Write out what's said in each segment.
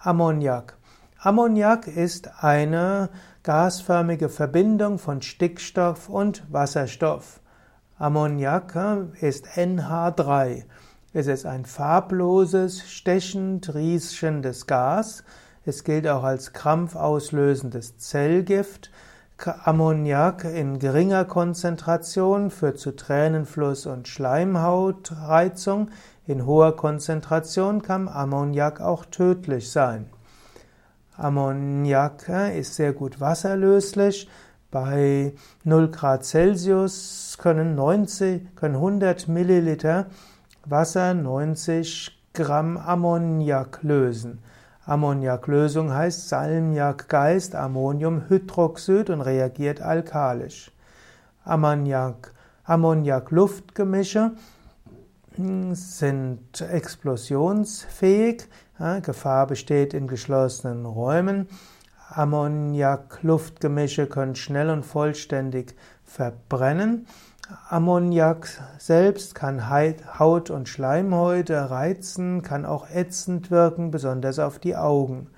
Ammoniak. Ammoniak ist eine gasförmige Verbindung von Stickstoff und Wasserstoff. Ammoniak ist NH3. Es ist ein farbloses, stechend riechendes Gas. Es gilt auch als krampfauslösendes Zellgift. Ammoniak in geringer Konzentration führt zu Tränenfluss und Schleimhautreizung. In hoher Konzentration kann Ammoniak auch tödlich sein. Ammoniak ist sehr gut wasserlöslich. Bei 0 Grad Celsius können, 90, können 100 Milliliter Wasser 90 Gramm Ammoniak lösen. Ammoniaklösung heißt Salmiakgeist, Ammoniumhydroxid und reagiert alkalisch. Ammoniak, Ammoniak-Luftgemische sind explosionsfähig. Gefahr besteht in geschlossenen Räumen. Ammoniak-Luftgemische können schnell und vollständig verbrennen. Ammoniak selbst kann Haut und Schleimhäute reizen, kann auch ätzend wirken, besonders auf die Augen.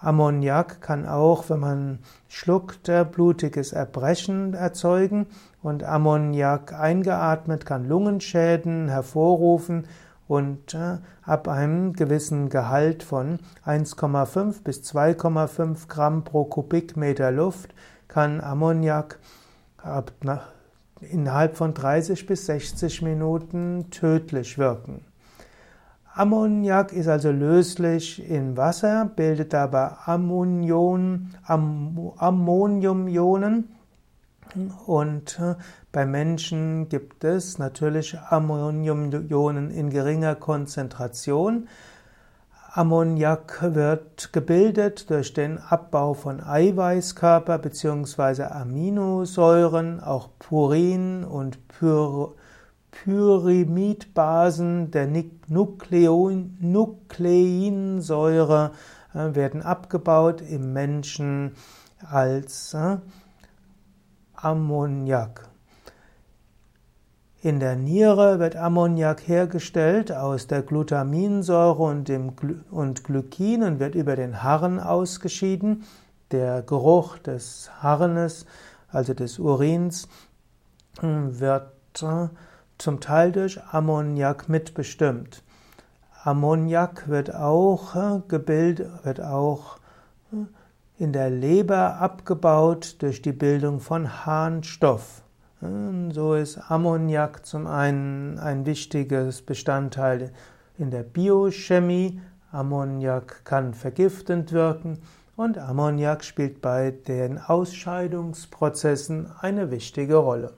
Ammoniak kann auch, wenn man schluckt, blutiges Erbrechen erzeugen und Ammoniak eingeatmet kann Lungenschäden hervorrufen und äh, ab einem gewissen Gehalt von 1,5 bis 2,5 Gramm pro Kubikmeter Luft kann Ammoniak innerhalb von 30 bis 60 Minuten tödlich wirken. Ammoniak ist also löslich in Wasser, bildet dabei Ammonium, Am, Ammoniumionen und äh, bei Menschen gibt es natürlich Ammoniumionen in geringer Konzentration. Ammoniak wird gebildet durch den Abbau von Eiweißkörper bzw. Aminosäuren, auch Purin und Pyr Pyrimidbasen der Nuklein Nukleinsäure äh, werden abgebaut im Menschen als äh, Ammoniak. In der Niere wird Ammoniak hergestellt aus der Glutaminsäure und, dem Gly und Glykin und wird über den Harren ausgeschieden. Der Geruch des Harnes, also des Urins, wird äh, zum Teil durch Ammoniak mitbestimmt. Ammoniak wird auch äh, gebildet, wird auch äh, in der Leber abgebaut durch die Bildung von Harnstoff. So ist Ammoniak zum einen ein wichtiges Bestandteil in der Biochemie. Ammoniak kann vergiftend wirken und Ammoniak spielt bei den Ausscheidungsprozessen eine wichtige Rolle.